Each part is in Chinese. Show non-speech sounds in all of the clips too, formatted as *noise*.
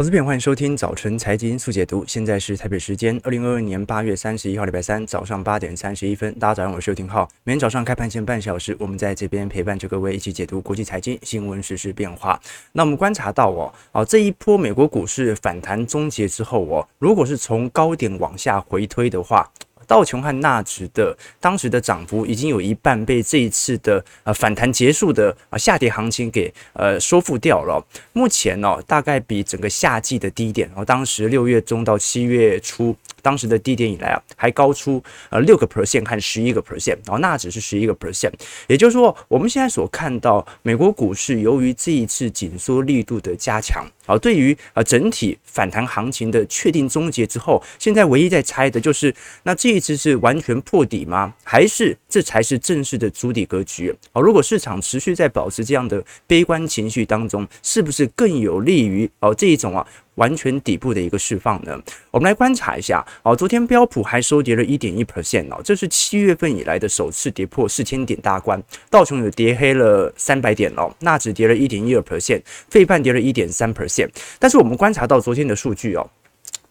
投资篇，欢迎收听早晨财经速解读。现在是台北时间二零二二年八月三十一号，礼拜三早上八点三十一分。大家早上好，我是邱廷浩。每天早上开盘前半小时，我们在这边陪伴着各位一起解读国际财经新闻、时事变化。那我们观察到哦，哦这一波美国股市反弹终结之后哦，如果是从高点往下回推的话。道琼和纳指的当时的涨幅已经有一半被这一次的呃反弹结束的啊下跌行情给呃收复掉了。目前呢、大概比整个夏季的低点，然后当时六月中到七月初。当时的低点以来啊，还高出呃六个 percent 和十一个 percent，然后纳指是十一个 percent，也就是说，我们现在所看到美国股市由于这一次紧缩力度的加强，啊，对于呃整体反弹行情的确定终结之后，现在唯一在猜的就是，那这一次是完全破底吗？还是这才是正式的筑底格局？啊，如果市场持续在保持这样的悲观情绪当中，是不是更有利于哦这一种啊？完全底部的一个释放呢？我们来观察一下哦。昨天标普还收跌了一点一 percent 哦，这是七月份以来的首次跌破四千点大关。道琼有跌黑了三百点哦，纳指跌了一点一二 percent，费半跌了一点三 percent。但是我们观察到昨天的数据哦，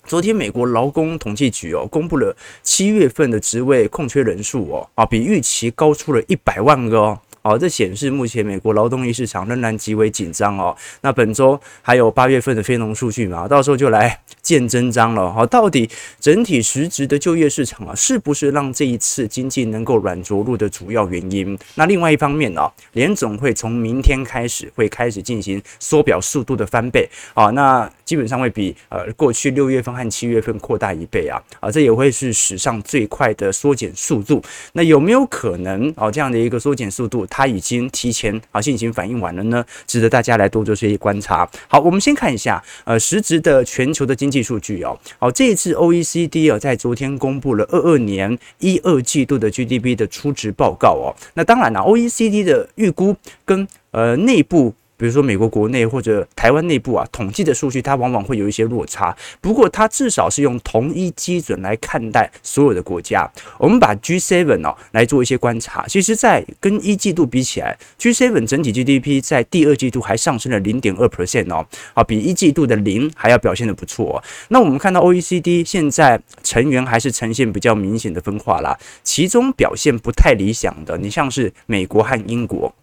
昨天美国劳工统计局哦公布了七月份的职位空缺人数哦啊，比预期高出了一百万个哦。好，这显示目前美国劳动力市场仍然极为紧张哦。那本周还有八月份的非农数据嘛，到时候就来见真章了。好，到底整体实质的就业市场啊，是不是让这一次经济能够软着陆的主要原因？那另外一方面呢，联总会从明天开始会开始进行缩表速度的翻倍啊，那基本上会比呃过去六月份和七月份扩大一倍啊啊，这也会是史上最快的缩减速度。那有没有可能啊这样的一个缩减速度？它已经提前啊进行反应完了呢，值得大家来多做些观察。好，我们先看一下呃实质的全球的经济数据哦。好，这一次 OECD 啊在昨天公布了二二年一二季度的 GDP 的初值报告哦。那当然了，OECD 的预估跟呃内部。比如说美国国内或者台湾内部啊，统计的数据它往往会有一些落差。不过它至少是用同一基准来看待所有的国家。我们把 G7 哦来做一些观察，其实，在跟一季度比起来，G7 整体 GDP 在第二季度还上升了零点二 percent 哦，啊，比一季度的零还要表现得不错。那我们看到 OECD 现在成员还是呈现比较明显的分化啦，其中表现不太理想的，你像是美国和英国。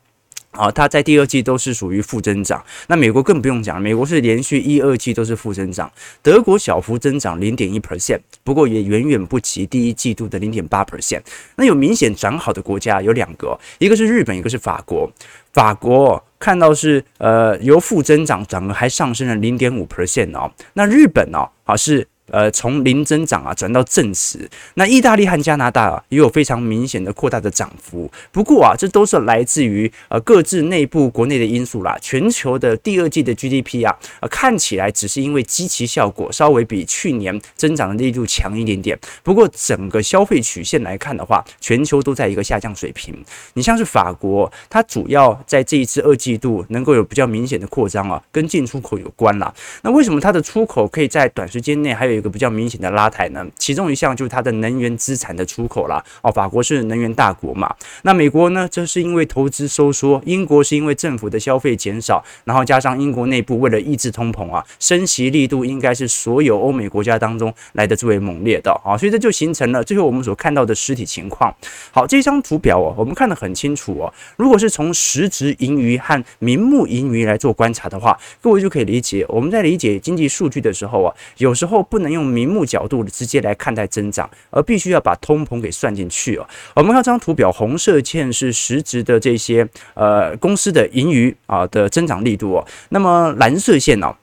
啊，它在第二季都是属于负增长，那美国更不用讲，美国是连续一二季都是负增长，德国小幅增长零点一 percent，不过也远远不及第一季度的零点八 percent。那有明显涨好的国家有两个，一个是日本，一个是法国。法国看到是呃由负增长转而还上升了零点五 percent 哦，那日本呢啊是。呃，从零增长啊转到正值，那意大利和加拿大啊也有非常明显的扩大的涨幅。不过啊，这都是来自于呃各自内部国内的因素啦。全球的第二季的 GDP 啊，呃看起来只是因为基期效果稍微比去年增长的力度强一点点。不过整个消费曲线来看的话，全球都在一个下降水平。你像是法国，它主要在这一次二季度能够有比较明显的扩张啊，跟进出口有关啦。那为什么它的出口可以在短时间内还有一个比较明显的拉抬呢，其中一项就是它的能源资产的出口啦。哦，法国是能源大国嘛，那美国呢，这是因为投资收缩，英国是因为政府的消费减少，然后加上英国内部为了抑制通膨啊，升息力度应该是所有欧美国家当中来的最为猛烈的啊，所以这就形成了最后我们所看到的实体情况。好，这张图表哦，我们看得很清楚哦，如果是从实质盈余和名目盈余来做观察的话，各位就可以理解，我们在理解经济数据的时候啊，有时候不能。用名目角度直接来看待增长，而必须要把通膨给算进去哦。我们看这张图表，红色线是实质的这些呃公司的盈余啊的增长力度哦。那么蓝色线呢，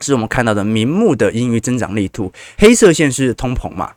是我们看到的名目的盈余增长力度，黑色线是通膨嘛。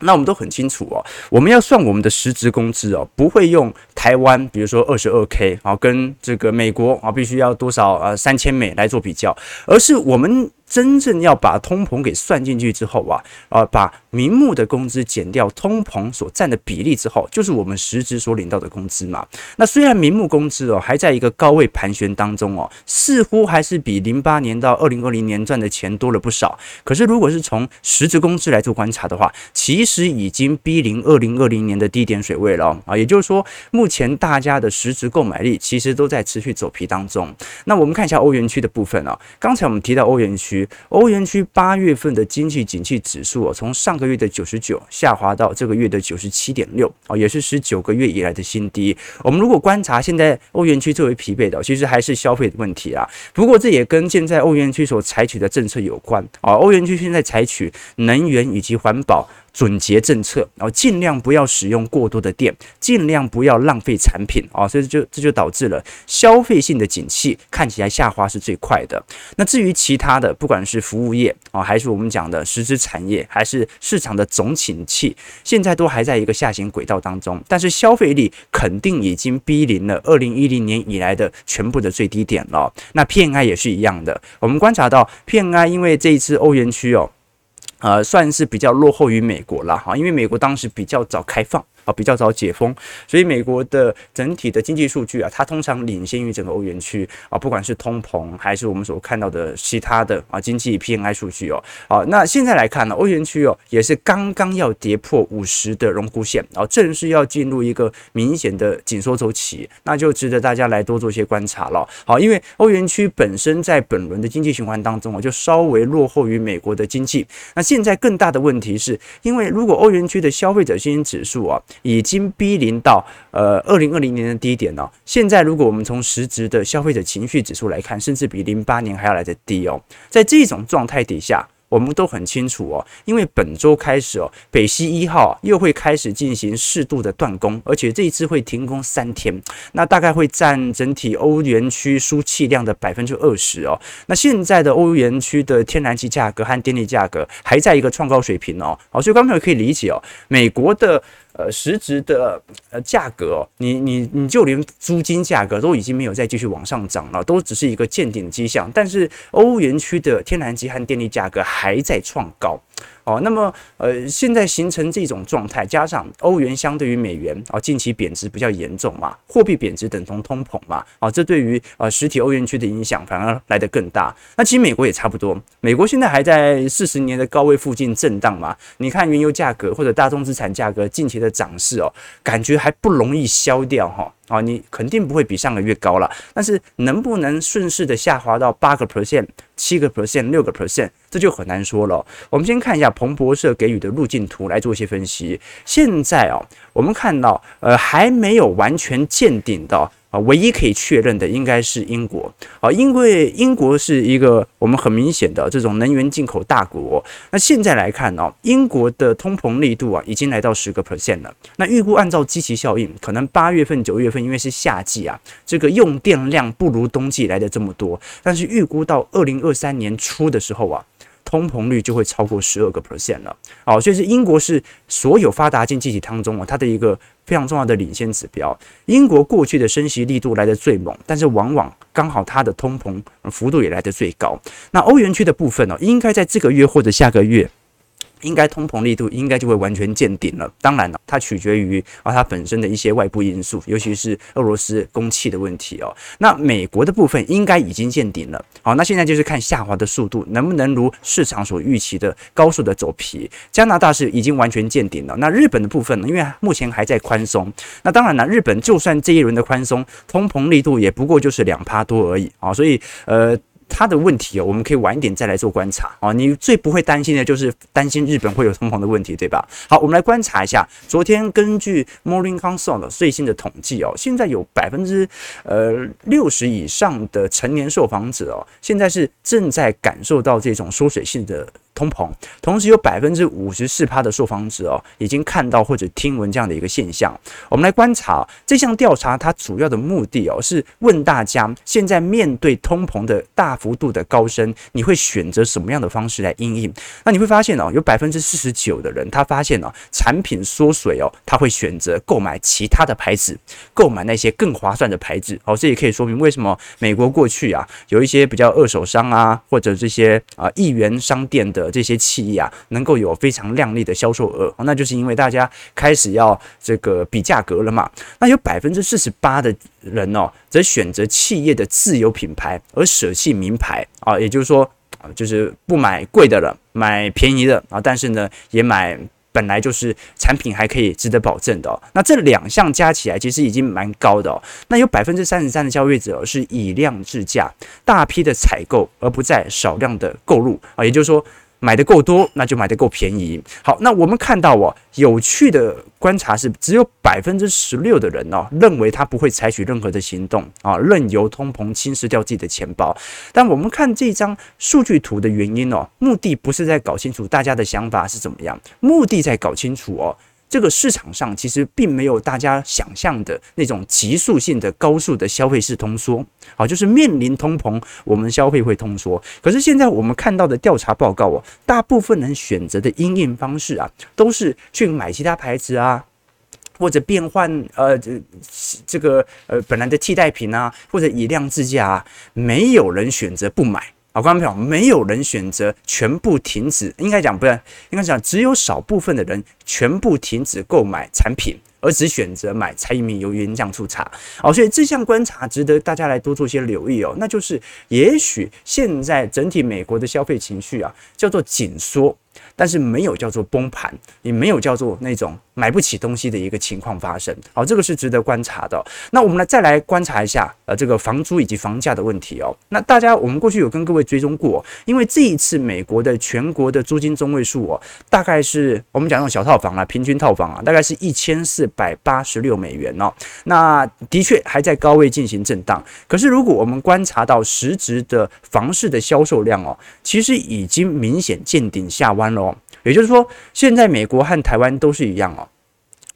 那我们都很清楚哦，我们要算我们的实质工资哦，不会用台湾，比如说二十二 K 啊，跟这个美国啊，必须要多少呃三千美来做比较，而是我们。真正要把通膨给算进去之后啊，啊，把名目的工资减掉通膨所占的比例之后，就是我们实质所领到的工资嘛。那虽然名目工资哦还在一个高位盘旋当中哦，似乎还是比零八年到二零二零年赚的钱多了不少。可是如果是从实质工资来做观察的话，其实已经逼临二零二零年的低点水位了啊。也就是说，目前大家的实质购买力其实都在持续走皮当中。那我们看一下欧元区的部分啊，刚才我们提到欧元区。欧元区八月份的经济景气指数啊，从上个月的九十九下滑到这个月的九十七点六啊，也是十九个月以来的新低。我们如果观察现在欧元区最为疲惫的，其实还是消费的问题啊。不过这也跟现在欧元区所采取的政策有关啊。欧元区现在采取能源以及环保。准节政策，然后尽量不要使用过多的电，尽量不要浪费产品啊，所以就这就导致了消费性的景气看起来下滑是最快的。那至于其他的，不管是服务业啊，还是我们讲的实质产业，还是市场的总景气，现在都还在一个下行轨道当中。但是消费力肯定已经逼临了二零一零年以来的全部的最低点了。那 PMI 也是一样的，我们观察到 PMI 因为这一次欧元区哦。呃，算是比较落后于美国了哈，因为美国当时比较早开放。啊，比较早解封，所以美国的整体的经济数据啊，它通常领先于整个欧元区啊，不管是通膨还是我们所看到的其他的啊经济 PMI 数据哦。好，那现在来看呢，欧元区哦也是刚刚要跌破五十的荣枯线，然后正式要进入一个明显的紧缩周期，那就值得大家来多做些观察了。好，因为欧元区本身在本轮的经济循环当中啊，就稍微落后于美国的经济。那现在更大的问题是，因为如果欧元区的消费者信心指数啊，已经逼临到呃二零二零年的低点了。现在如果我们从实质的消费者情绪指数来看，甚至比零八年还要来得低哦。在这种状态底下，我们都很清楚哦，因为本周开始哦，北溪一号又会开始进行适度的断供，而且这一次会停工三天，那大概会占整体欧元区输气量的百分之二十哦。那现在的欧元区的天然气价格和电力价格还在一个创高水平哦，好，所以刚才可以理解哦，美国的。呃，实质的呃价格，你你你就连租金价格都已经没有再继续往上涨了，都只是一个见顶迹象。但是欧元区的天然气和电力价格还在创高。哦，那么呃，现在形成这种状态，加上欧元相对于美元啊，近期贬值比较严重嘛，货币贬值等同通膨嘛，啊，这对于呃实体欧元区的影响反而来得更大。那其实美国也差不多，美国现在还在四十年的高位附近震荡嘛。你看原油价格或者大宗资产价格近期的涨势哦，感觉还不容易消掉哈。啊，你肯定不会比上个月高了，但是能不能顺势的下滑到八个 percent、七个 percent、六个 percent，这就很难说了。我们先看一下彭博社给予的路径图来做一些分析。现在啊，我们看到呃还没有完全见顶的。啊，唯一可以确认的应该是英国啊，因为英国是一个我们很明显的这种能源进口大国。那现在来看呢，英国的通膨力度啊，已经来到十个 percent 了。那预估按照基期效应，可能八月份、九月份因为是夏季啊，这个用电量不如冬季来的这么多。但是预估到二零二三年初的时候啊。通膨率就会超过十二个 percent 了，哦，所以是英国是所有发达经济体当中啊，它的一个非常重要的领先指标。英国过去的升息力度来得最猛，但是往往刚好它的通膨幅度也来得最高。那欧元区的部分呢，应该在这个月或者下个月。应该通膨力度应该就会完全见顶了。当然了，它取决于啊它本身的一些外部因素，尤其是俄罗斯供气的问题哦。那美国的部分应该已经见顶了。好，那现在就是看下滑的速度能不能如市场所预期的高速的走皮。加拿大是已经完全见顶了。那日本的部分呢？因为目前还在宽松。那当然了，日本就算这一轮的宽松，通膨力度也不过就是两趴多而已啊。所以呃。它的问题哦，我们可以晚一点再来做观察啊。你最不会担心的就是担心日本会有通膨的问题，对吧？好，我们来观察一下，昨天根据 Morning Consult 最新的统计哦，现在有百分之呃六十以上的成年受访者哦，现在是正在感受到这种缩水性的。通膨，同时有百分之五十四趴的受访者哦，已经看到或者听闻这样的一个现象。我们来观察这项调查，它主要的目的哦，是问大家现在面对通膨的大幅度的高升，你会选择什么样的方式来应应？那你会发现哦，有百分之四十九的人，他发现哦，产品缩水哦，他会选择购买其他的牌子，购买那些更划算的牌子。哦，这也可以说明为什么美国过去啊，有一些比较二手商啊，或者这些啊一元商店的。这些企业啊，能够有非常亮丽的销售额，那就是因为大家开始要这个比价格了嘛。那有百分之四十八的人哦，则选择企业的自有品牌而舍弃名牌啊，也就是说啊，就是不买贵的了，买便宜的啊，但是呢，也买。本来就是产品还可以值得保证的。那这两项加起来其实已经蛮高的哦。那有百分之三十三的消费者是以量制价，大批的采购，而不再少量的购入啊，也就是说。买的够多，那就买的够便宜。好，那我们看到哦，有趣的观察是，只有百分之十六的人哦，认为他不会采取任何的行动啊，任由通膨侵蚀掉自己的钱包。但我们看这张数据图的原因哦，目的不是在搞清楚大家的想法是怎么样，目的在搞清楚哦。这个市场上其实并没有大家想象的那种急速性的高速的消费式通缩，好，就是面临通膨，我们消费会通缩。可是现在我们看到的调查报告哦，大部分人选择的因应方式啊，都是去买其他牌子啊，或者变换呃这这个呃本来的替代品啊，或者以量制价啊，没有人选择不买。好，观众朋友，没有人选择全部停止，应该讲不是，应该讲只有少部分的人全部停止购买产品，而只选择买柴米油盐酱醋茶。哦，所以这项观察值得大家来多做些留意哦。那就是，也许现在整体美国的消费情绪啊，叫做紧缩。但是没有叫做崩盘，也没有叫做那种买不起东西的一个情况发生。好，这个是值得观察的。那我们来再来观察一下，呃，这个房租以及房价的问题哦。那大家，我们过去有跟各位追踪过，因为这一次美国的全国的租金中位数哦，大概是我们讲那种小套房啊，平均套房啊，大概是一千四百八十六美元哦。那的确还在高位进行震荡。可是如果我们观察到实质的房市的销售量哦，其实已经明显见顶下弯了哦。也就是说，现在美国和台湾都是一样哦，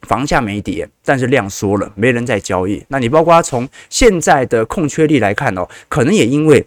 房价没跌，但是量缩了，没人在交易。那你包括从现在的空缺率来看哦，可能也因为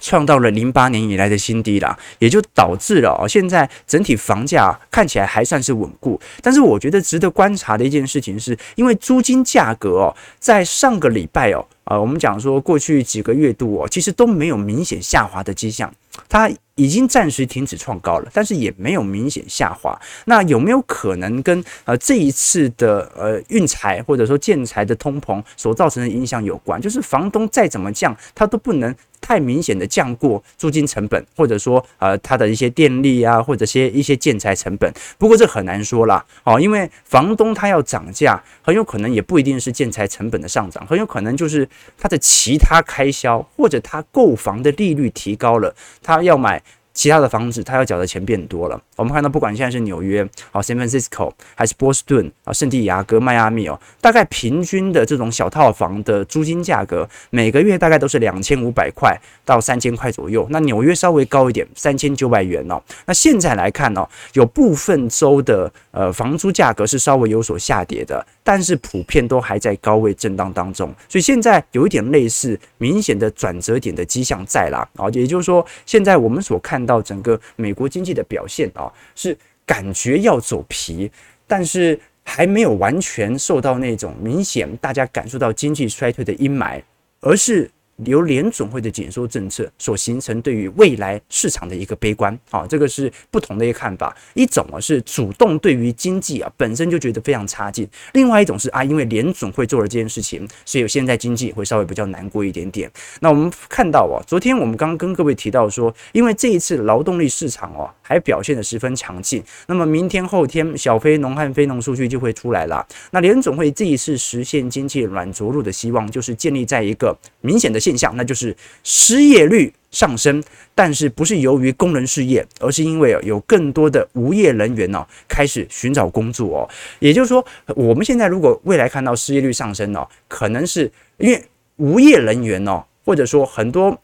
创造了零八年以来的新低啦，也就导致了哦，现在整体房价看起来还算是稳固。但是我觉得值得观察的一件事情是，因为租金价格哦，在上个礼拜哦，啊，我们讲说过去几个月度哦，其实都没有明显下滑的迹象，它。已经暂时停止创高了，但是也没有明显下滑。那有没有可能跟呃这一次的呃运材或者说建材的通膨所造成的影响有关？就是房东再怎么降，他都不能太明显的降过租金成本，或者说呃他的一些电力啊，或者些一些建材成本。不过这很难说啦，哦，因为房东他要涨价，很有可能也不一定是建材成本的上涨，很有可能就是他的其他开销或者他购房的利率提高了，他要买。其他的房子，他要缴的钱变多了。我们看到，不管现在是纽约、好 San Francisco，还是波士顿、啊圣地亚哥、迈阿密哦，大概平均的这种小套房的租金价格，每个月大概都是两千五百块到三千块左右。那纽约稍微高一点，三千九百元哦。那现在来看哦，有部分州的呃房租价格是稍微有所下跌的，但是普遍都还在高位震荡当中。所以现在有一点类似明显的转折点的迹象在啦。啊，也就是说，现在我们所看到整个美国经济的表现啊，是感觉要走皮，但是还没有完全受到那种明显大家感受到经济衰退的阴霾，而是。由联总会的紧缩政策所形成对于未来市场的一个悲观，啊，这个是不同的一个看法。一种啊是主动对于经济啊本身就觉得非常差劲，另外一种是啊因为联总会做了这件事情，所以现在经济会稍微比较难过一点点。那我们看到啊，昨天我们刚跟各位提到说，因为这一次劳动力市场哦还表现得十分强劲，那么明天后天小非农和非农数据就会出来了。那联总会这一次实现经济软着陆的希望，就是建立在一个明显的。现象，那就是失业率上升，但是不是由于工人失业，而是因为有更多的无业人员呢开始寻找工作哦。也就是说，我们现在如果未来看到失业率上升呢，可能是因为无业人员呢，或者说很多。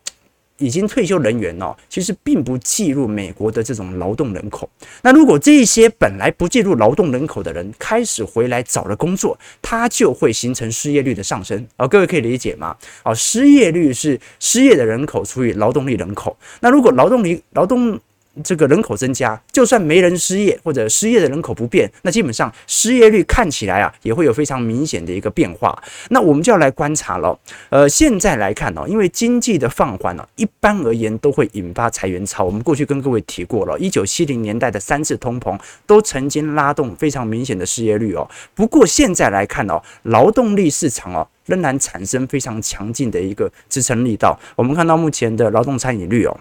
已经退休人员哦，其实并不计入美国的这种劳动人口。那如果这些本来不计入劳动人口的人开始回来找了工作，他就会形成失业率的上升。哦，各位可以理解吗？啊，失业率是失业的人口除以劳动力人口。那如果劳动力劳动这个人口增加，就算没人失业或者失业的人口不变，那基本上失业率看起来啊也会有非常明显的一个变化。那我们就要来观察了。呃，现在来看哦，因为经济的放缓呢，一般而言都会引发裁员潮。我们过去跟各位提过了，一九七零年代的三次通膨都曾经拉动非常明显的失业率哦。不过现在来看哦，劳动力市场哦仍然产生非常强劲的一个支撑力道。我们看到目前的劳动参与率哦。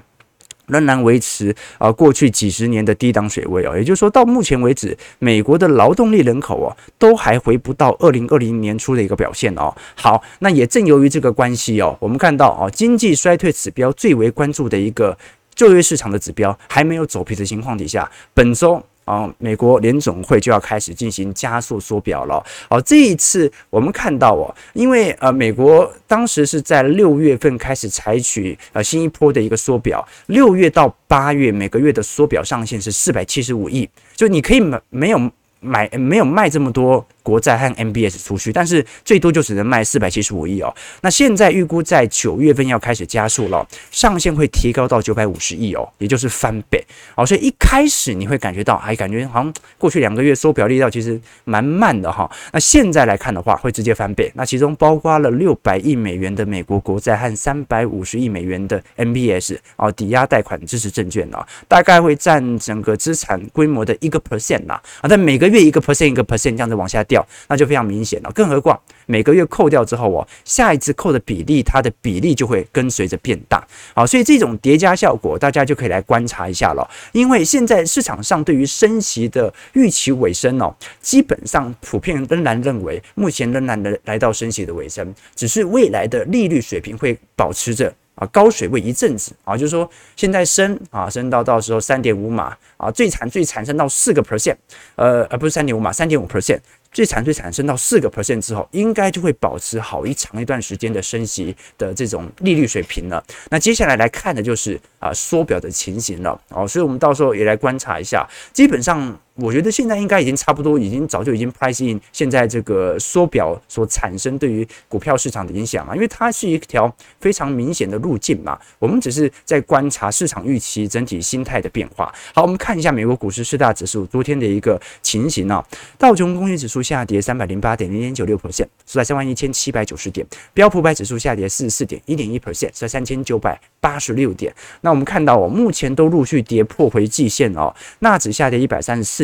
仍然维持啊过去几十年的低档水位哦，也就是说到目前为止，美国的劳动力人口哦都还回不到二零二零年初的一个表现哦。好，那也正由于这个关系哦，我们看到哦经济衰退指标最为关注的一个就业市场的指标还没有走皮的情况底下，本周。啊，美国联总会就要开始进行加速缩表了。哦，这一次我们看到哦，因为呃，美国当时是在六月份开始采取呃新一波的一个缩表，六月到八月每个月的缩表上限是四百七十五亿，就你可以买没有买没有卖这么多。国债和 MBS 出去，但是最多就只能卖四百七十五亿哦。那现在预估在九月份要开始加速了，上限会提高到九百五十亿哦，也就是翻倍哦。所以一开始你会感觉到，哎，感觉好像过去两个月缩表力道其实蛮慢的哈。那现在来看的话，会直接翻倍。那其中包括了六百亿美元的美国国债和三百五十亿美元的 MBS 哦，抵押贷款支持证券呢，大概会占整个资产规模的一个 percent 呐啊。但每个月一个 percent 一个 percent 这样子往下掉。掉，那就非常明显了。更何况每个月扣掉之后哦，下一次扣的比例，它的比例就会跟随着变大。好，所以这种叠加效果，大家就可以来观察一下了。因为现在市场上对于升息的预期尾声哦，基本上普遍仍然认为，目前仍然的来到升息的尾声，只是未来的利率水平会保持着啊高水位一阵子啊，就是说现在升啊升到到时候三点五码啊，最惨最惨升到四个 percent，呃而不是三点五码，三点五 percent。最惨最产生到四个 percent 之后，应该就会保持好一长一段时间的升息的这种利率水平了。那接下来来看的就是啊缩表的情形了哦，所以我们到时候也来观察一下，基本上。我觉得现在应该已经差不多，已经早就已经 price in 现在这个缩表所产生对于股票市场的影响了，因为它是一条非常明显的路径嘛。我们只是在观察市场预期整体心态的变化。好，我们看一下美国股市四大指数昨天的一个情形啊。道琼工业指数下跌三百零八点零点九六 percent，收在三万一千七百九十点。标普百指数下跌四十四点一点一 percent，收在三千九百八十六点。那我们看到哦，目前都陆续跌破回季线哦。纳指下跌一百三十四。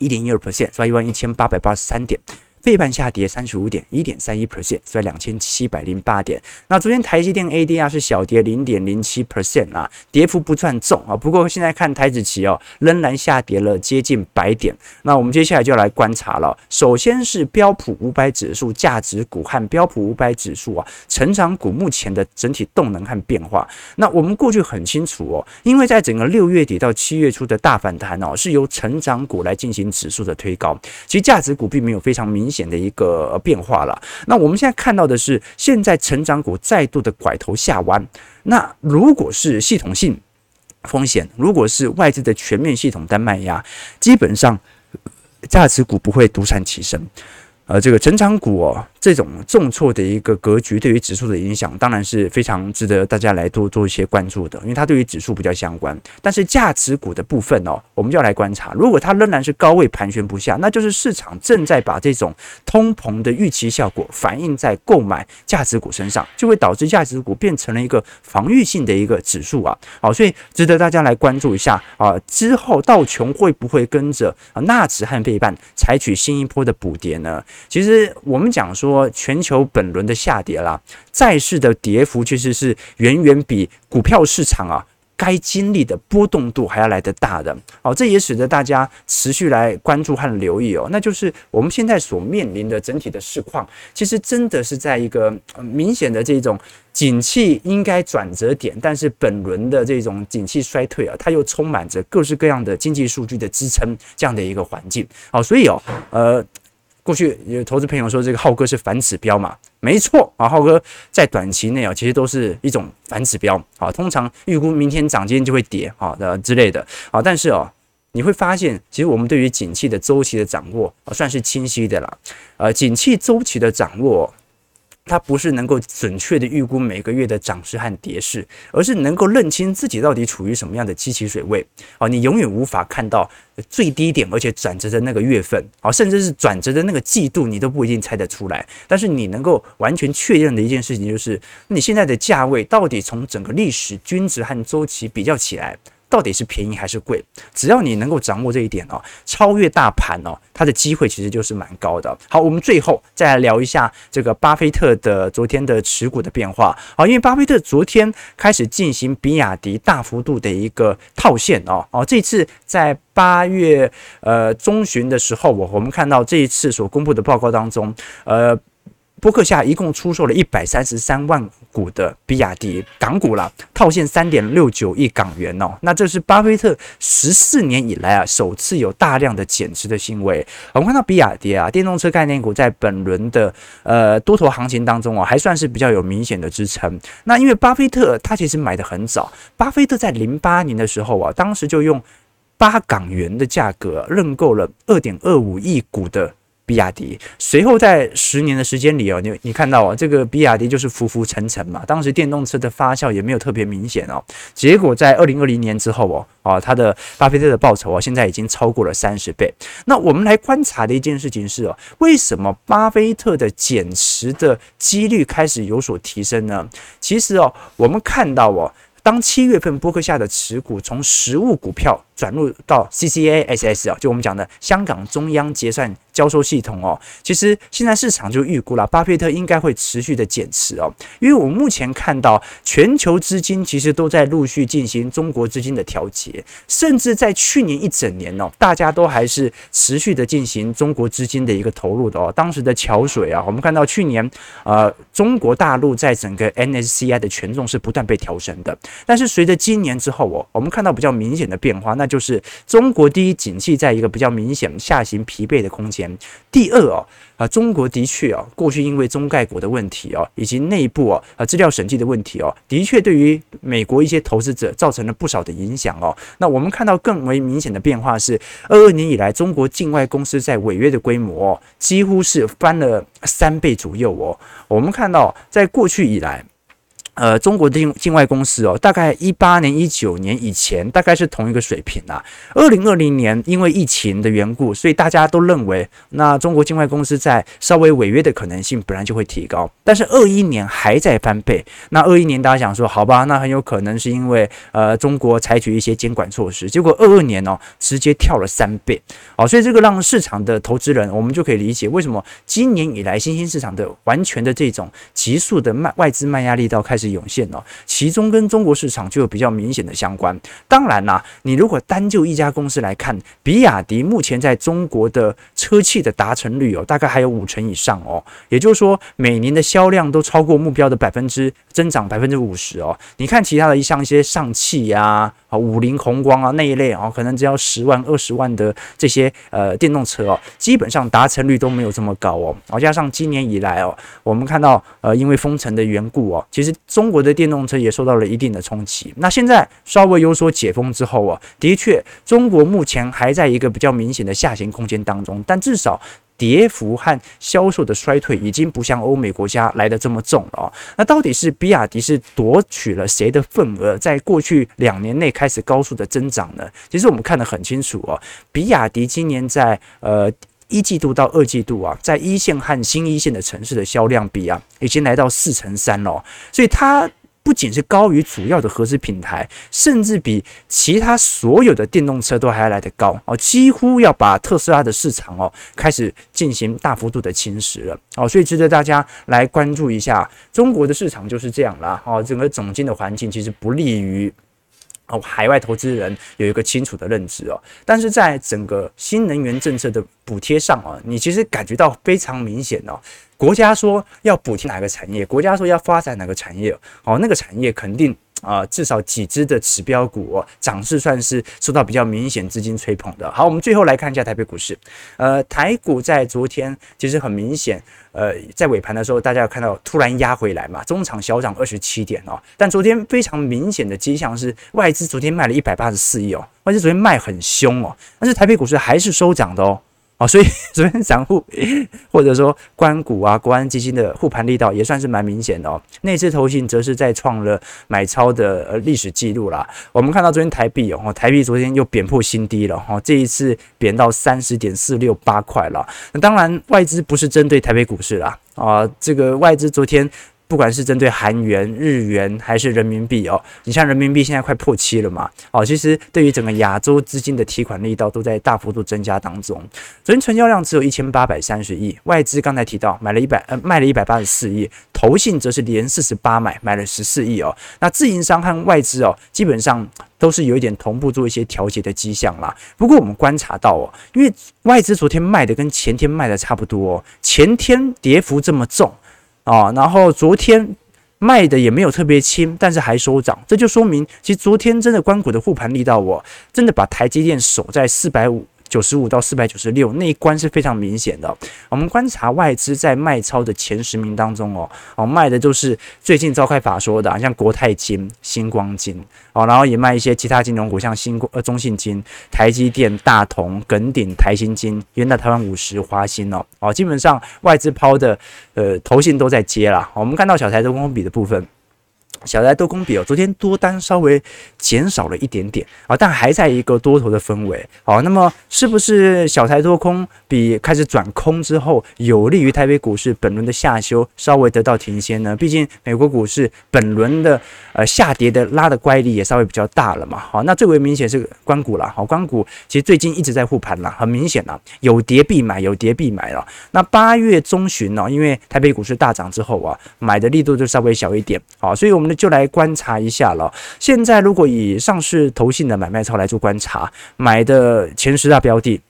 一点一二 percent，收一万一千八百八十三点。费半下跌三十五点一点三一 percent，在两千七百零八点。那昨天台积电 ADR 是小跌零点零七 percent 啊，跌幅不算重啊。不过现在看台子期哦，仍然下跌了接近百点。那我们接下来就来观察了。首先是标普五百指数价值股和标普五百指数啊成长股目前的整体动能和变化。那我们过去很清楚哦，因为在整个六月底到七月初的大反弹哦，是由成长股来进行指数的推高。其实价值股并没有非常明。险的一个变化了。那我们现在看到的是，现在成长股再度的拐头下弯。那如果是系统性风险，如果是外资的全面系统单卖压，基本上价值股不会独善其身。呃，这个成长股哦。这种重挫的一个格局对于指数的影响，当然是非常值得大家来多做一些关注的，因为它对于指数比较相关。但是价值股的部分哦，我们就要来观察，如果它仍然是高位盘旋不下，那就是市场正在把这种通膨的预期效果反映在购买价值股身上，就会导致价值股变成了一个防御性的一个指数啊。好，所以值得大家来关注一下啊。之后道琼会不会跟着纳指和费半采取新一波的补跌呢？其实我们讲说。全球本轮的下跌啦，债市的跌幅其实是远远比股票市场啊该经历的波动度还要来得大的哦，这也使得大家持续来关注和留意哦。那就是我们现在所面临的整体的市况，其实真的是在一个明显的这种景气应该转折点，但是本轮的这种景气衰退啊，它又充满着各式各样的经济数据的支撑，这样的一个环境哦，所以哦，呃。过去有投资朋友说这个浩哥是反指标嘛？没错啊，浩哥在短期内啊，其实都是一种反指标啊。通常预估明天涨，今天就会跌啊的之类的啊。但是哦，你会发现，其实我们对于景气的周期的掌握啊，算是清晰的啦。呃，景气周期的掌握。它不是能够准确的预估每个月的涨势和跌势，而是能够认清自己到底处于什么样的基期水位。哦，你永远无法看到最低点，而且转折的那个月份，哦，甚至是转折的那个季度，你都不一定猜得出来。但是你能够完全确认的一件事情，就是你现在的价位到底从整个历史均值和周期比较起来。到底是便宜还是贵？只要你能够掌握这一点哦，超越大盘哦，它的机会其实就是蛮高的。好，我们最后再来聊一下这个巴菲特的昨天的持股的变化。好，因为巴菲特昨天开始进行比亚迪大幅度的一个套现哦哦，这次在八月呃中旬的时候，我我们看到这一次所公布的报告当中，呃。波克夏一共出售了一百三十三万股的比亚迪港股啦，套现三点六九亿港元哦。那这是巴菲特十四年以来啊首次有大量的减持的行为。我们看到比亚迪啊，电动车概念股在本轮的呃多头行情当中哦，还算是比较有明显的支撑。那因为巴菲特他其实买的很早，巴菲特在零八年的时候啊，当时就用八港元的价格认购了二点二五亿股的。比亚迪随后在十年的时间里哦，你你看到啊，这个比亚迪就是浮浮沉沉嘛。当时电动车的发酵也没有特别明显哦。结果在二零二零年之后哦，啊，他的巴菲特的报酬啊，现在已经超过了三十倍。那我们来观察的一件事情是哦，为什么巴菲特的减持的几率开始有所提升呢？其实哦，我们看到哦。当七月份波克夏的持股从实物股票转入到 CCASS 啊，就我们讲的香港中央结算交收系统哦，其实现在市场就预估了，巴菲特应该会持续的减持哦，因为我们目前看到全球资金其实都在陆续进行中国资金的调节，甚至在去年一整年哦，大家都还是持续的进行中国资金的一个投入的哦。当时的桥水啊，我们看到去年呃，中国大陆在整个 MSCI 的权重是不断被调升的。但是随着今年之后哦，我们看到比较明显的变化，那就是中国第一景气在一个比较明显下行疲惫的空间。第二哦，啊，中国的确哦，过去因为中概股的问题哦，以及内部哦，啊资料审计的问题哦，的确对于美国一些投资者造成了不少的影响哦。那我们看到更为明显的变化是，二二年以来，中国境外公司在违约的规模哦，几乎是翻了三倍左右哦。我们看到在过去以来。呃，中国的境境外公司哦，大概一八年、一九年以前，大概是同一个水平啊。二零二零年因为疫情的缘故，所以大家都认为，那中国境外公司在稍微违约的可能性本来就会提高。但是二一年还在翻倍，那二一年大家想说，好吧，那很有可能是因为呃中国采取一些监管措施，结果二二年哦，直接跳了三倍，哦，所以这个让市场的投资人，我们就可以理解为什么今年以来新兴市场的完全的这种急速的卖外资卖压力道开始。涌现哦，其中跟中国市场就有比较明显的相关。当然啦，你如果单就一家公司来看，比亚迪目前在中国的车企的达成率哦，大概还有五成以上哦。也就是说，每年的销量都超过目标的百分之增长百分之五十哦。你看其他的像一些上汽呀、啊五菱宏光啊那一类哦，可能只要十万、二十万的这些呃电动车哦，基本上达成率都没有这么高哦。然后加上今年以来哦，我们看到呃因为封城的缘故哦，其实。中国的电动车也受到了一定的冲击。那现在稍微有所解封之后啊，的确，中国目前还在一个比较明显的下行空间当中，但至少跌幅和销售的衰退已经不像欧美国家来得这么重了哦。那到底是比亚迪是夺取了谁的份额，在过去两年内开始高速的增长呢？其实我们看得很清楚哦，比亚迪今年在呃。一季度到二季度啊，在一线和新一线的城市的销量比啊，已经来到四成三了。所以它不仅是高于主要的合资品牌，甚至比其他所有的电动车都还要来得高哦，几乎要把特斯拉的市场哦开始进行大幅度的侵蚀了哦。所以值得大家来关注一下，中国的市场就是这样啦哦，整个总经的环境其实不利于。哦，海外投资人有一个清楚的认知哦，但是在整个新能源政策的补贴上啊，你其实感觉到非常明显哦。国家说要补贴哪个产业，国家说要发展哪个产业，哦，那个产业肯定。啊，至少几只的指标股哦，涨势算是受到比较明显资金吹捧的。好，我们最后来看一下台北股市。呃，台股在昨天其实很明显，呃，在尾盘的时候，大家有看到突然压回来嘛，中场小涨二十七点哦。但昨天非常明显的迹象是，外资昨天卖了一百八十四亿哦，外资昨天卖很凶哦，但是台北股市还是收涨的哦。哦，所以 *laughs* 昨天散户或者说关股啊、国安基金的护盘力道也算是蛮明显的哦。内资投信则是再创了买超的呃历史记录啦。我们看到昨天台币哦，台币昨天又贬破新低了哈，这一次贬到三十点四六八块了。那当然外资不是针对台北股市啦啊，这个外资昨天。不管是针对韩元、日元还是人民币哦，你像人民币现在快破七了嘛，哦，其实对于整个亚洲资金的提款力道都在大幅度增加当中。昨天成交量只有一千八百三十亿，外资刚才提到买了一百呃卖了一百八十四亿，投信则是连四十八买买了十四亿哦。那自营商和外资哦，基本上都是有一点同步做一些调节的迹象啦。不过我们观察到哦，因为外资昨天卖的跟前天卖的差不多哦，前天跌幅这么重。啊，然后昨天卖的也没有特别轻，但是还收涨，这就说明其实昨天真的关谷的护盘力道，我真的把台积电守在四百五。九十五到四百九十六那一关是非常明显的。我们观察外资在卖超的前十名当中哦，哦卖的就是最近召开法说的，像国泰金、星光金哦，然后也卖一些其他金融股，像新光呃中信金、台积电、大同、耿鼎、台新金、元大台湾五十、华新哦哦，基本上外资抛的呃投信都在接啦。我们看到小台的空比的部分。小台多空比哦，昨天多单稍微减少了一点点啊，但还在一个多头的氛围。好，那么是不是小台多空比开始转空之后，有利于台北股市本轮的下修稍微得到停歇呢？毕竟美国股市本轮的呃下跌的拉的乖离也稍微比较大了嘛。好，那最为明显是官股了。好，官股其实最近一直在护盘了，很明显了，有跌必买，有跌必买了。那八月中旬呢，因为台北股市大涨之后啊，买的力度就稍微小一点。好，所以我们。就来观察一下了。现在如果以上市投信的买卖超来做观察，买的前十大标的：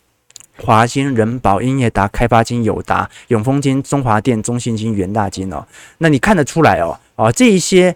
华兴人保、英业达、开发金、友达、永丰金、中华电、中信金、元大金哦。那你看得出来哦，啊，这一些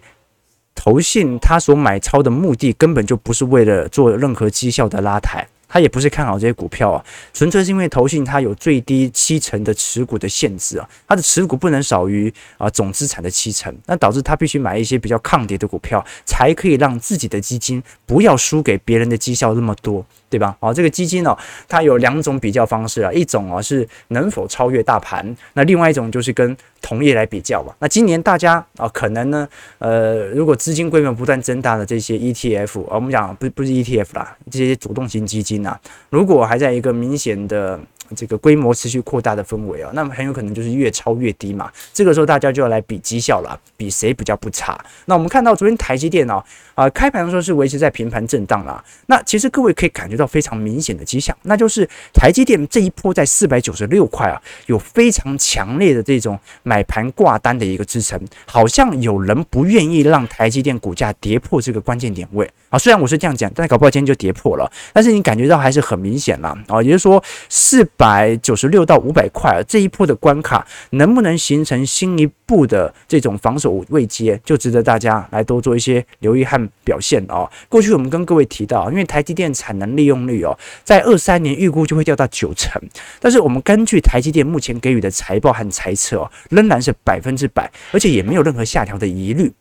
投信他所买超的目的根本就不是为了做任何绩效的拉抬。他也不是看好这些股票啊，纯粹是因为投信它有最低七成的持股的限制啊，它的持股不能少于啊总资产的七成，那导致他必须买一些比较抗跌的股票，才可以让自己的基金不要输给别人的绩效那么多。对吧？哦，这个基金呢，它有两种比较方式啊，一种啊是能否超越大盘，那另外一种就是跟同业来比较吧。那今年大家啊，可能呢，呃，如果资金规模不断增大的这些 ETF，我们讲不不是 ETF 啦，这些主动型基金啊，如果还在一个明显的。这个规模持续扩大的氛围啊，那么很有可能就是越超越低嘛。这个时候大家就要来比绩效了，比谁比较不差。那我们看到昨天台积电啊，啊开盘的时候是维持在平盘震荡啦。那其实各位可以感觉到非常明显的迹象，那就是台积电这一波在四百九十六块啊，有非常强烈的这种买盘挂单的一个支撑，好像有人不愿意让台积电股价跌破这个关键点位啊。虽然我是这样讲，但搞不好今天就跌破了，但是你感觉到还是很明显啦啊，也就是说四。百九十六到五百块，这一波的关卡能不能形成新一步的这种防守位阶，就值得大家来多做一些留意和表现哦。过去我们跟各位提到，因为台积电产能利用率哦，在二三年预估就会掉到九成，但是我们根据台积电目前给予的财报和财测哦，仍然是百分之百，而且也没有任何下调的疑虑。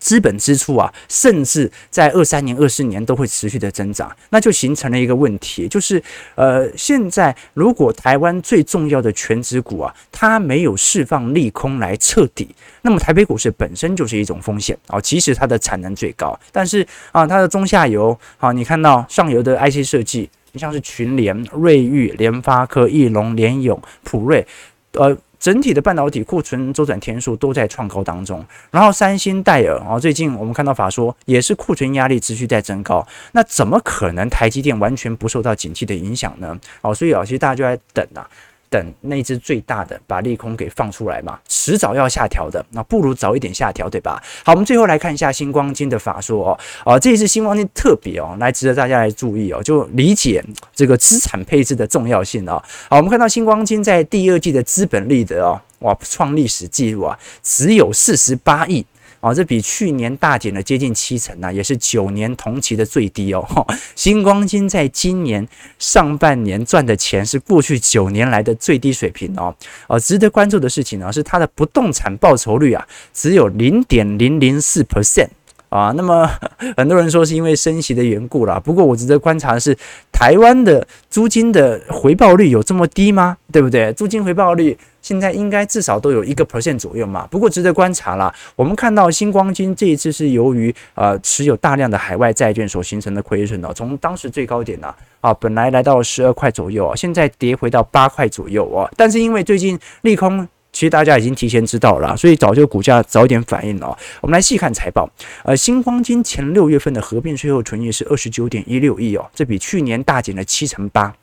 资本支出啊，甚至在二三年、二四年都会持续的增长，那就形成了一个问题，就是呃，现在如果台湾最重要的权值股啊，它没有释放利空来彻底，那么台北股市本身就是一种风险啊。其实它的产能最高，但是啊，它的中下游啊，你看到上游的 IC 设计，你像是群联、瑞昱、联发科、翼龙、联咏、普瑞，呃。整体的半导体库存周转天数都在创高当中，然后三星、戴尔啊，最近我们看到法说也是库存压力持续在增高，那怎么可能台积电完全不受到景气的影响呢？哦，所以啊，其实大家就在等啊。等那只最大的把利空给放出来嘛，迟早要下调的，那不如早一点下调，对吧？好，我们最后来看一下新光金的法说哦，哦，这一次新光金特别哦，来值得大家来注意哦，就理解这个资产配置的重要性哦。好，我们看到新光金在第二季的资本利得哦，哇，创历史纪录啊，只有四十八亿。哦，这比去年大减了接近七成啊，也是九年同期的最低哦。新光金在今年上半年赚的钱是过去九年来的最低水平哦。哦，值得关注的事情呢是它的不动产报酬率啊，只有零点零零四 percent 啊。那么 *laughs* 很多人说是因为升息的缘故啦，不过我值得观察的是，台湾的租金的回报率有这么低吗？对不对？租金回报率。现在应该至少都有一个 percent 左右嘛，不过值得观察啦。我们看到新光金这一次是由于呃持有大量的海外债券所形成的亏损哦，从当时最高点呢啊，本来来到十二块左右啊，现在跌回到八块左右哦。但是因为最近利空。其实大家已经提前知道了，所以早就股价早一点反应了。我们来细看财报，呃，新光金前六月份的合并税后纯益是二十九点一六亿哦，这比去年大减了七成八。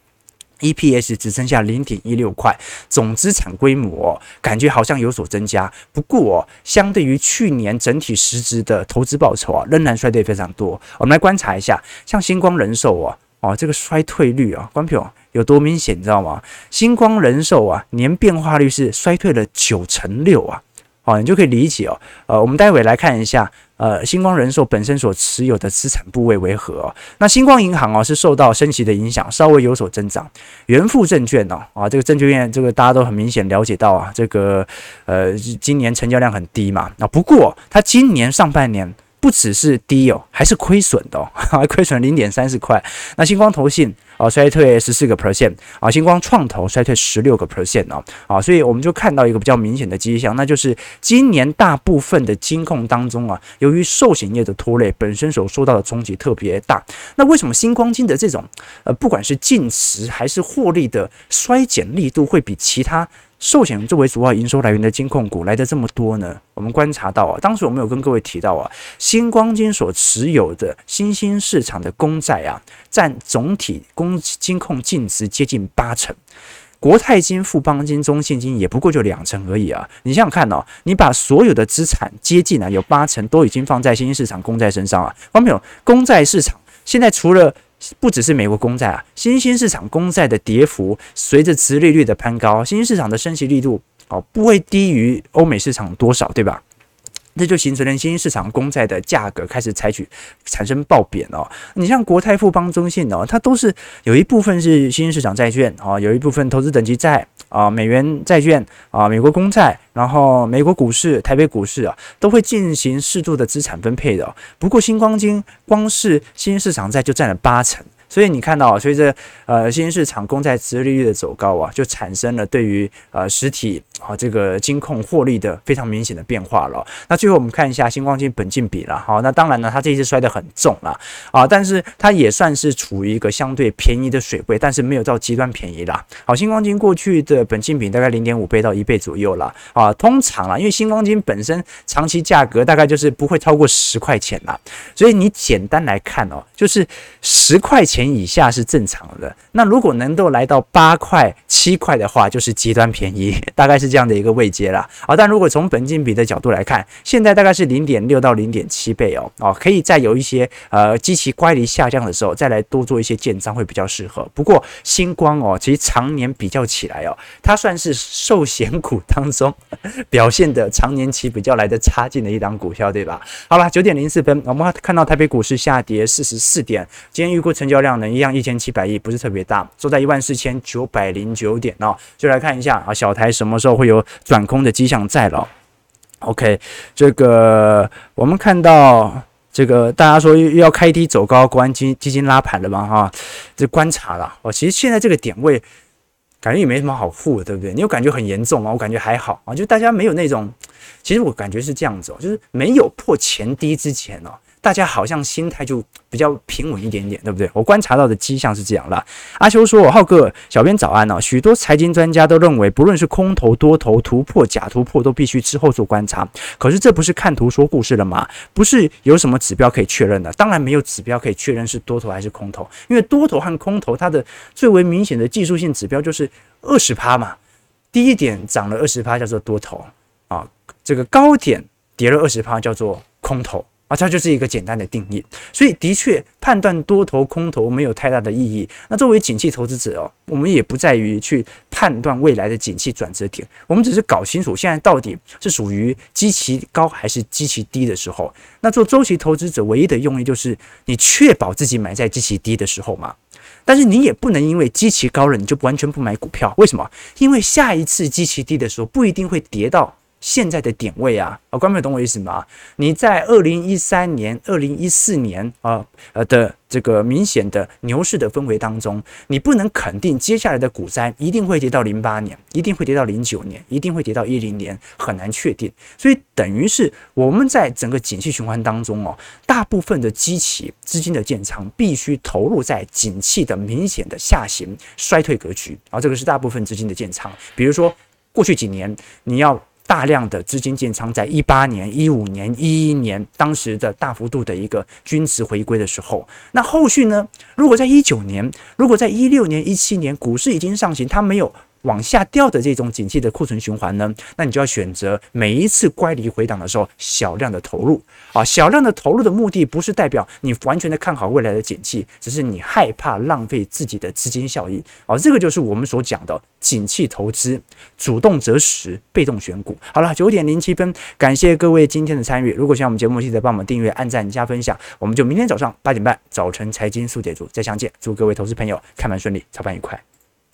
EPS 只剩下零点一六块，总资产规模、感觉好像有所增加，不过、哦、相对于去年整体实质的投资报酬啊，仍然衰退非常多。我们来观察一下，像新光人寿啊，哦，哦这个衰退率啊，关票有多明显，你知道吗？新光人寿啊，年变化率是衰退了九成六啊，哦，你就可以理解哦。呃，我们待会来看一下。呃，新光人寿本身所持有的资产部位为何哦？那新光银行哦，是受到升息的影响，稍微有所增长。元富证券哦，啊，这个证券业这个大家都很明显了解到啊，这个呃，今年成交量很低嘛。那不过它今年上半年。不只是低哦，还是亏损的哦，还 *laughs* 亏损零点三四块。那星光投信啊衰退十四个 percent 啊，星光创投衰退十六个 percent 哦啊，所以我们就看到一个比较明显的迹象，那就是今年大部分的金控当中啊，由于寿险业的拖累，本身所受到的冲击特别大。那为什么星光金的这种呃，不管是净值还是获利的衰减力度，会比其他？寿险作为主要营收来源的金控股来的这么多呢？我们观察到啊，当时我们有跟各位提到啊，星光金所持有的新兴市场的公债啊，占总体公金控净值接近八成，国泰金、富邦金、中信金也不过就两成而已啊。你想想看哦，你把所有的资产接近啊，有八成都已经放在新兴市场公债身上啊。看到没有？公债市场现在除了不只是美国公债啊，新兴市场公债的跌幅随着殖利率的攀高，新兴市场的升息力度哦不会低于欧美市场多少，对吧？这就形成了新兴市场公债的价格开始采取产生暴贬哦。你像国泰富邦中信哦，它都是有一部分是新兴市场债券啊，有一部分投资等级债啊，美元债券啊，美国公债，然后美国股市、台北股市啊，都会进行适度的资产分配的。不过新光金光是新兴市场债就占了八成。所以你看到，随着呃新兴市场公债殖利率的走高啊，就产生了对于呃实体啊这个金控获利的非常明显的变化了。那最后我们看一下星光金本金比了，好，那当然呢，它这一次摔得很重了啊，但是它也算是处于一个相对便宜的水位，但是没有到极端便宜啦。好，星光金过去的本金比大概零点五倍到一倍左右了啊，通常啊，因为星光金本身长期价格大概就是不会超过十块钱啦，所以你简单来看哦，就是十块。钱以下是正常的，那如果能够来到八块、七块的话，就是极端便宜，*laughs* 大概是是这样的一个位阶啦。好，但如果从本金比的角度来看，现在大概是零点六到零点七倍哦，哦，可以在有一些呃基期乖离下降的时候，再来多做一些建仓会比较适合。不过星光哦，其实常年比较起来哦，它算是寿险股当中 *laughs* 表现的常年期比较来的差劲的一档股票，对吧？好了，九点零四分，我们看到台北股市下跌四十四点，今天预估成交量。量能一样一千七百亿，不是特别大，收在一万四千九百零九点哦。就来看一下啊，小台什么时候会有转空的迹象在了？OK，这个我们看到这个大家说又要开低走高，国安基金拉盘了嘛？哈，这观察了哦。其实现在这个点位感觉也没什么好护的，对不对？你有感觉很严重吗？我感觉还好啊，就大家没有那种，其实我感觉是这样子哦，就是没有破前低之前哦。大家好像心态就比较平稳一点点，对不对？我观察到的迹象是这样啦。阿修说：“浩哥，小编早安哦。许多财经专家都认为，不论是空头、多头突破、假突破，都必须之后做观察。可是这不是看图说故事了吗？不是有什么指标可以确认的？当然没有指标可以确认是多头还是空头，因为多头和空头它的最为明显的技术性指标就是二十趴嘛。低一点涨了二十趴叫做多头啊，这个高点跌了二十趴叫做空头。”啊，它就是一个简单的定义，所以的确判断多头空头没有太大的意义。那作为景气投资者哦，我们也不在于去判断未来的景气转折点，我们只是搞清楚现在到底是属于基期高还是基期低的时候。那做周期投资者唯一的用意就是你确保自己买在基期低的时候嘛。但是你也不能因为基期高了你就完全不买股票，为什么？因为下一次基期低的时候不一定会跌到。现在的点位啊，啊，观众朋友懂我意思吗？你在二零一三年、二零一四年啊，呃的这个明显的牛市的氛围当中，你不能肯定接下来的股灾一定会跌到零八年，一定会跌到零九年，一定会跌到一零年，很难确定。所以等于是我们在整个景气循环当中哦，大部分的基期资金的建仓必须投入在景气的明显的下行衰退格局，啊，这个是大部分资金的建仓，比如说。过去几年你要。大量的资金建仓，在一八年、一五年、一一年，当时的大幅度的一个均值回归的时候，那后续呢？如果在一九年，如果在一六年、一七年，股市已经上行，它没有。往下掉的这种景气的库存循环呢，那你就要选择每一次乖离回档的时候，小量的投入啊，小量的投入的目的不是代表你完全的看好未来的景气，只是你害怕浪费自己的资金效益啊，这个就是我们所讲的景气投资，主动择时，被动选股。好了，九点零七分，感谢各位今天的参与。如果喜欢我们节目，记得帮我们订阅、按赞、加分享。我们就明天早上八点半早晨财经速解读再相见。祝各位投资朋友开盘顺利，操盘愉快。